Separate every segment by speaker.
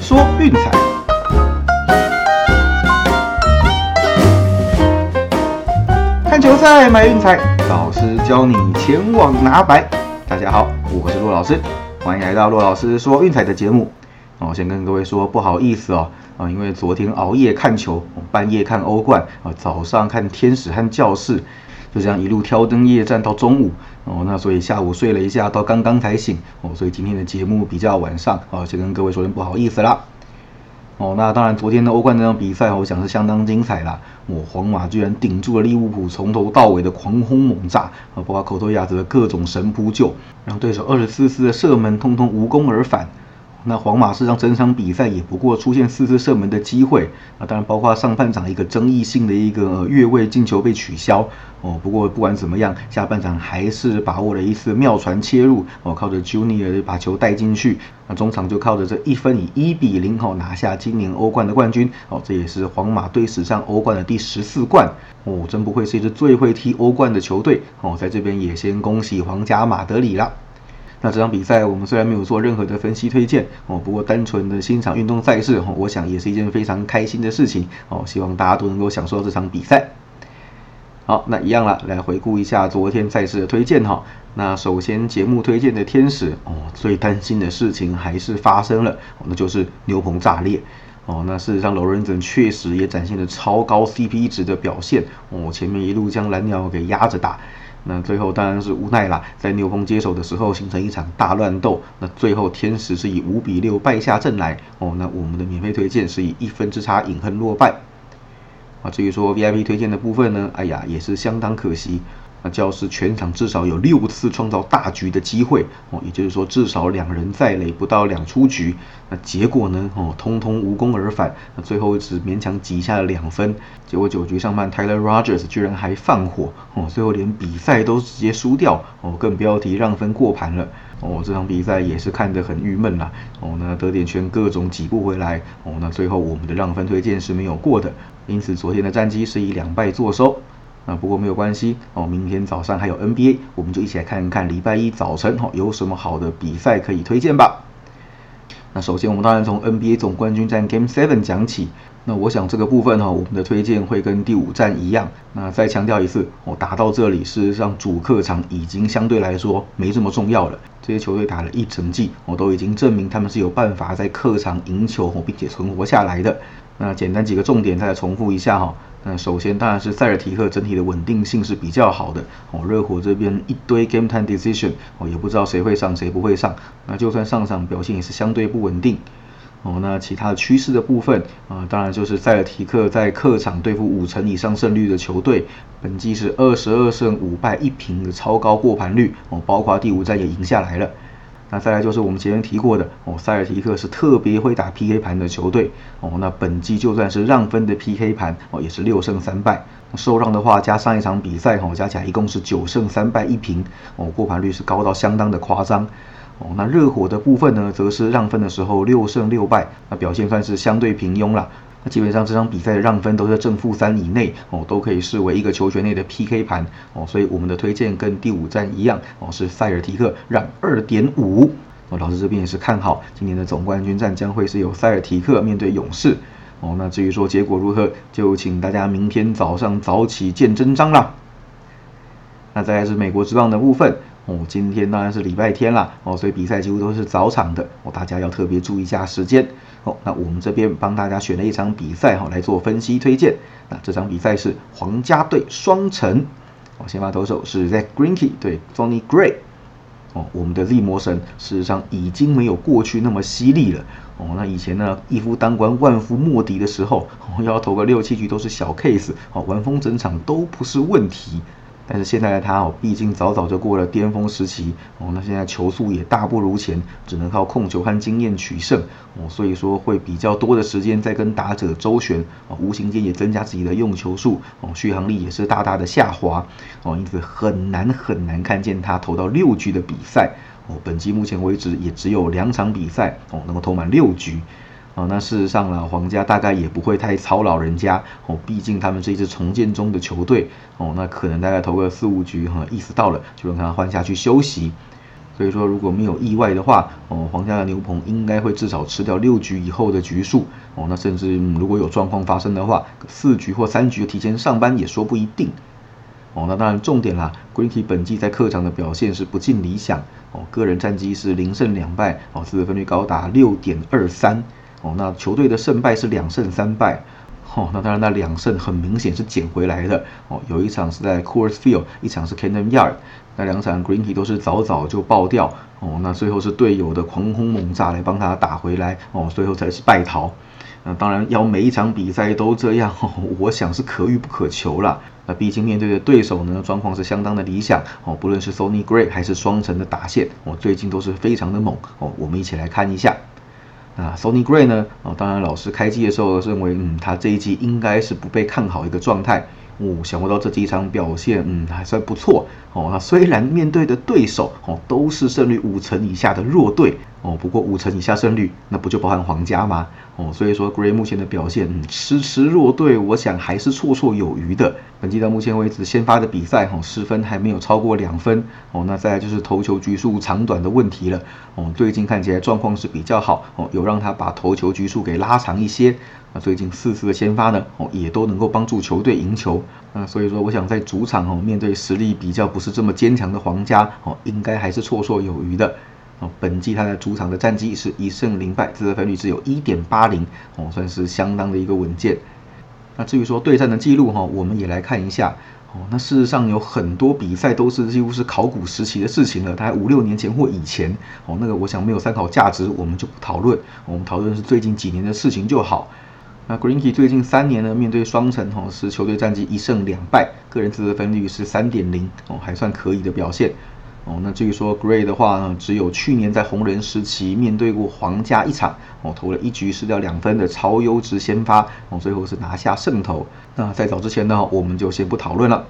Speaker 1: 说运彩，看球赛买运彩，老师教你前往拿白。大家好，我是骆老师，欢迎来到骆老师说运彩的节目。哦，先跟各位说不好意思哦，啊，因为昨天熬夜看球，半夜看欧冠，啊，早上看天使和教室，就这样一路挑灯夜战到中午。哦，那所以下午睡了一下，到刚刚才醒。哦，所以今天的节目比较晚上，哦，先跟各位说声不好意思啦。哦，那当然，昨天的欧冠那场比赛，我想是相当精彩啦。我皇马居然顶住了利物浦从头到尾的狂轰猛炸，啊，包括口头亚子的各种神扑救，让对手二十四次的射门通通无功而返。那皇马是让整场比赛也不过出现四次射门的机会，啊，当然包括上半场一个争议性的一个越位进球被取消，哦，不过不管怎么样，下半场还是把握了一次妙传切入，哦，靠着 Junior 把球带进去，那中场就靠着这一分以一比零哦拿下今年欧冠的冠军，哦，这也是皇马队史上欧冠的第十四冠，哦，真不愧是一支最会踢欧冠的球队，哦，在这边也先恭喜皇家马德里了。那这场比赛我们虽然没有做任何的分析推荐哦，不过单纯的欣赏运动赛事哦，我想也是一件非常开心的事情哦。希望大家都能够享受这场比赛。好，那一样了，来回顾一下昨天赛事的推荐哈。那首先节目推荐的天使哦，最担心的事情还是发生了，那就是牛棚炸裂哦。那事实上，罗伦森确实也展现了超高 CP 值的表现哦，前面一路将蓝鸟给压着打。那最后当然是无奈啦，在牛棚接手的时候形成一场大乱斗。那最后天使是以五比六败下阵来哦。那我们的免费推荐是以一分之差饮恨落败。啊，至于说 VIP 推荐的部分呢，哎呀，也是相当可惜。那教室全场至少有六次创造大局的机会哦，也就是说至少两人在垒不到两出局，那结果呢哦，通通无功而返，那最后只勉强挤下了两分。结果九局上半，Tyler Rogers 居然还放火哦，最后连比赛都直接输掉哦，更不要提让分过盘了哦。这场比赛也是看得很郁闷啦哦，那得点圈各种挤不回来哦，那最后我们的让分推荐是没有过的，因此昨天的战绩是以两败作收。啊不过没有关系哦，明天早上还有 NBA，我们就一起来看看礼拜一早晨哈有什么好的比赛可以推荐吧。那首先我们当然从 NBA 总冠军战 Game Seven 讲起。那我想这个部分哈，我们的推荐会跟第五战一样。那再强调一次，我打到这里，事实上主客场已经相对来说没这么重要了。这些球队打了一整季，我都已经证明他们是有办法在客场赢球并且存活下来的。那简单几个重点再来重复一下哈。那首先当然是塞尔提克整体的稳定性是比较好的哦。热火这边一堆 game time decision 哦，也不知道谁会上谁不会上。那就算上场表现也是相对不稳定哦。那其他的趋势的部分啊，当然就是塞尔提克在客场对付五成以上胜率的球队，本季是二十二胜五败一平的超高过盘率哦，包括第五战也赢下来了。那再来就是我们前面提过的哦，塞尔提克是特别会打 PK 盘的球队哦。那本季就算是让分的 PK 盘哦，也是六胜三败。受让的话，加上一场比赛哦，加起来一共是九胜三败一平哦，过盘率是高到相当的夸张哦。那热火的部分呢，则是让分的时候六胜六败，那表现算是相对平庸了基本上这场比赛的让分都在正负三以内哦，都可以视为一个球权内的 PK 盘哦，所以我们的推荐跟第五站一样哦，是塞尔提克让二点五哦。老师这边也是看好今年的总冠军战将会是由塞尔提克面对勇士哦。那至于说结果如何，就请大家明天早上早起见真章啦。那再来是美国之棒的部分。哦，今天当然是礼拜天啦，哦，所以比赛几乎都是早场的，哦，大家要特别注意一下时间。哦，那我们这边帮大家选了一场比赛哈来做分析推荐。那这场比赛是皇家队双城，哦，先发投手是 Zach Greinke 对 Tony Gray。哦，我们的力魔神事实上已经没有过去那么犀利了。哦，那以前呢一夫当关万夫莫敌的时候，哦，要投个六七局都是小 case，哦，玩疯整场都不是问题。但是现在的他哦，毕竟早早就过了巅峰时期哦，那现在球速也大不如前，只能靠控球和经验取胜哦，所以说会比较多的时间在跟打者周旋哦，无形间也增加自己的用球数哦，续航力也是大大的下滑哦，因此很难很难看见他投到六局的比赛哦，本季目前为止也只有两场比赛哦能够投满六局。哦，那事实上呢，皇家大概也不会太操劳人家哦，毕竟他们是一支重建中的球队哦，那可能大概投个四五局哈，意思到了就让他换下去休息。所以说如果没有意外的话，哦，皇家的牛棚应该会至少吃掉六局以后的局数，哦，那甚至如果有状况发生的话，四局或三局提前上班也说不一定。哦，那当然重点啦，Greenkey 本季在客场的表现是不尽理想，哦，个人战绩是零胜两败，哦，自得分率高达六点二三，哦，那球队的胜败是两胜三败。哦，那当然，那两胜很明显是捡回来的。哦，有一场是在 Coors Field，一场是 Camden Yard，那两场 Greenkey 都是早早就爆掉。哦，那最后是队友的狂轰猛炸来帮他打回来。哦，最后才是败逃。那当然要每一场比赛都这样，我想是可遇不可求了。那毕竟面对的对手呢，状况是相当的理想。哦，不论是 Sony Gray 还是双城的打线，哦，最近都是非常的猛。哦，我们一起来看一下。，Sony Gray 呢？哦，当然，老师开机的时候认为，嗯，他这一季应该是不被看好一个状态。哦，想不到这几场表现，嗯，还算不错。哦，那虽然面对的对手，哦，都是胜率五成以下的弱队。哦，不过五成以下胜率，那不就包含皇家吗？哦，所以说 Gray 目前的表现，嗯，迟迟弱队，我想还是绰绰有余的。本季到目前为止先发的比赛，哦，失分还没有超过两分。哦，那再来就是投球局数长短的问题了。哦，最近看起来状况是比较好。哦，有让他把投球局数给拉长一些。那最近四次的先发呢，哦，也都能够帮助球队赢球。那所以说，我想在主场哦，面对实力比较不是这么坚强的皇家，哦，应该还是绰绰有余的。哦，本季他在主场的战绩是一胜零败，自得分率只有一点八零，哦，算是相当的一个稳健。那至于说对战的记录哈，我们也来看一下。哦，那事实上有很多比赛都是几乎是考古时期的事情了，大概五六年前或以前。哦，那个我想没有参考价值，我们就不讨论。我们讨论是最近几年的事情就好。那 Greenkey 最近三年呢，面对双城哈是球队战绩一胜两败，个人自得分率是三点零，哦，还算可以的表现。哦，那至于说 Gray 的话呢，只有去年在红人时期面对过皇家一场，哦，投了一局失掉两分的超优质先发，哦，最后是拿下胜投。那在早之前呢，我们就先不讨论了。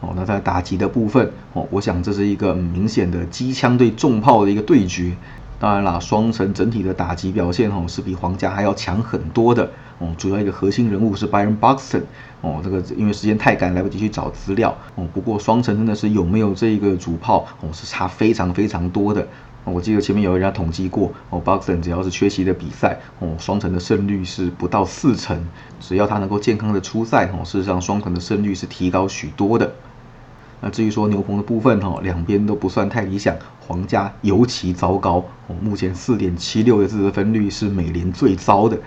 Speaker 1: 哦，那在打击的部分，哦，我想这是一个明显的机枪对重炮的一个对决。当然啦，双城整体的打击表现哦是比皇家还要强很多的。哦，主要一个核心人物是 Byron Buxton。哦，这个因为时间太赶，来不及去找资料。哦，不过双城真的是有没有这个主炮，哦是差非常非常多的。我记得前面有人家统计过，哦，Buxton 只要是缺席的比赛，哦，双城的胜率是不到四成。只要他能够健康的出赛，哦，事实上双城的胜率是提高许多的。那至于说牛棚的部分哈，两边都不算太理想，皇家尤其糟糕哦。目前四点七六的自得分率是美联最糟的。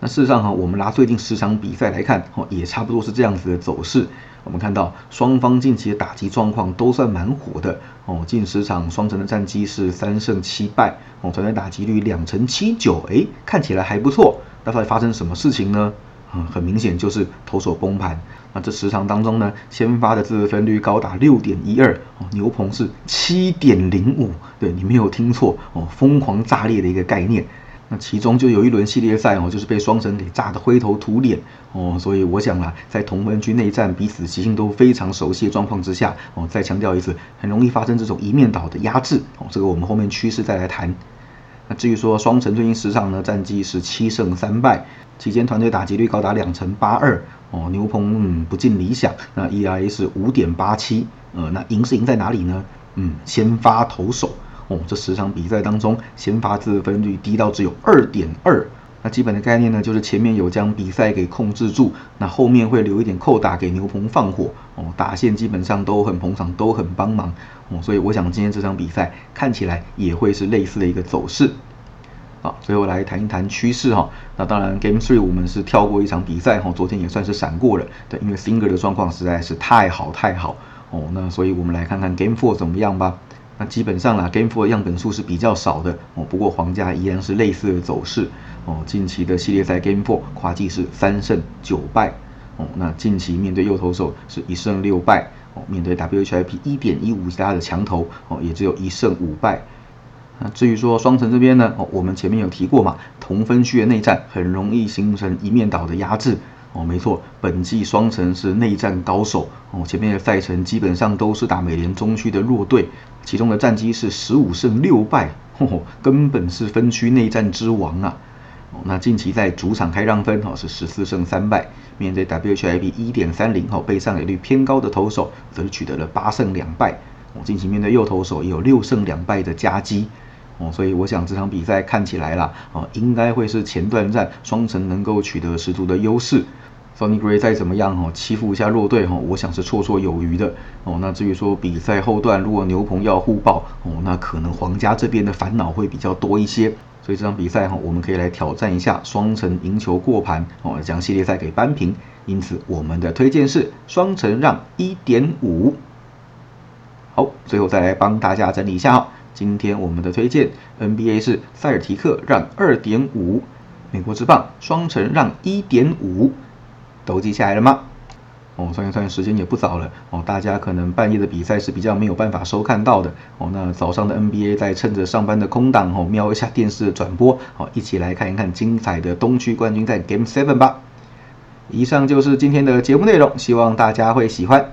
Speaker 1: 那事实上哈，我们拿最近十场比赛来看哦，也差不多是这样子的走势。我们看到双方近期的打击状况都算蛮火的哦。近十场双城的战绩是三胜七败哦，团队打击率两成七九，哎，看起来还不错。那到底发生什么事情呢？嗯，很明显就是投手崩盘。那这十场当中呢，先发的自分率高达六点一二哦，牛棚是七点零五，对你没有听错哦，疯狂炸裂的一个概念。那其中就有一轮系列赛哦，就是被双城给炸得灰头土脸哦，所以我想啊，在同分区内战彼此习性都非常熟悉的状况之下哦，再强调一次，很容易发生这种一面倒的压制哦，这个我们后面趋势再来谈。那至于说双城最近十场呢，战绩是七胜三败，期间团队打击率高达两成八二。哦，牛棚嗯不尽理想，那 ERA 是五点八七，呃，那赢是赢在哪里呢？嗯，先发投手，哦，这十场比赛当中，先发自分率低到只有二点二，那基本的概念呢，就是前面有将比赛给控制住，那后面会留一点扣打给牛棚放火，哦，打线基本上都很捧场，都很帮忙，哦，所以我想今天这场比赛看起来也会是类似的一个走势。好，最后来谈一谈趋势哈。那当然，Game Three 我们是跳过一场比赛哈，昨天也算是闪过了。对，因为 Singer 的状况实在是太好太好哦。那所以我们来看看 Game Four 怎么样吧。那基本上啦，Game Four 样本数是比较少的哦。不过皇家依然是类似的走势哦。近期的系列赛 Game Four 跨季是三胜九败哦。那近期面对右投手是一胜六败哦。面对 WHIP 一点一五加的强投哦，也只有一胜五败。那至于说双城这边呢，哦，我们前面有提过嘛，同分区的内战很容易形成一面倒的压制，哦，没错，本季双城是内战高手，哦，前面的赛程基本上都是打美联中区的弱队，其中的战绩是十五胜六败，吼，根本是分区内战之王啊，哦，那近期在主场开让分，哦，是十四胜三败，面对 WHIP 一点三零，哦，被上垒率偏高的投手，则取得了八胜两败。哦，近期面对右投手也有六胜两败的佳绩，哦，所以我想这场比赛看起来啦，哦，应该会是前段战双城能够取得十足的优势。，Sony Gray 再怎么样哈，欺负一下弱队哈，我想是绰绰有余的哦。那至于说比赛后段如果牛棚要互爆哦，那可能皇家这边的烦恼会比较多一些。所以这场比赛哈，我们可以来挑战一下双城赢球过盘哦，将系列赛给扳平。因此我们的推荐是双城让一点五。好，最后再来帮大家整理一下哈，今天我们的推荐 NBA 是塞尔提克让二点五，美国之棒双城让一点五。都记下来了吗？哦，算一算时间也不早了哦，大家可能半夜的比赛是比较没有办法收看到的哦。那早上的 NBA 在趁着上班的空档哦，瞄一下电视的转播哦，一起来看一看精彩的东区冠军赛 Game Seven 吧。以上就是今天的节目内容，希望大家会喜欢。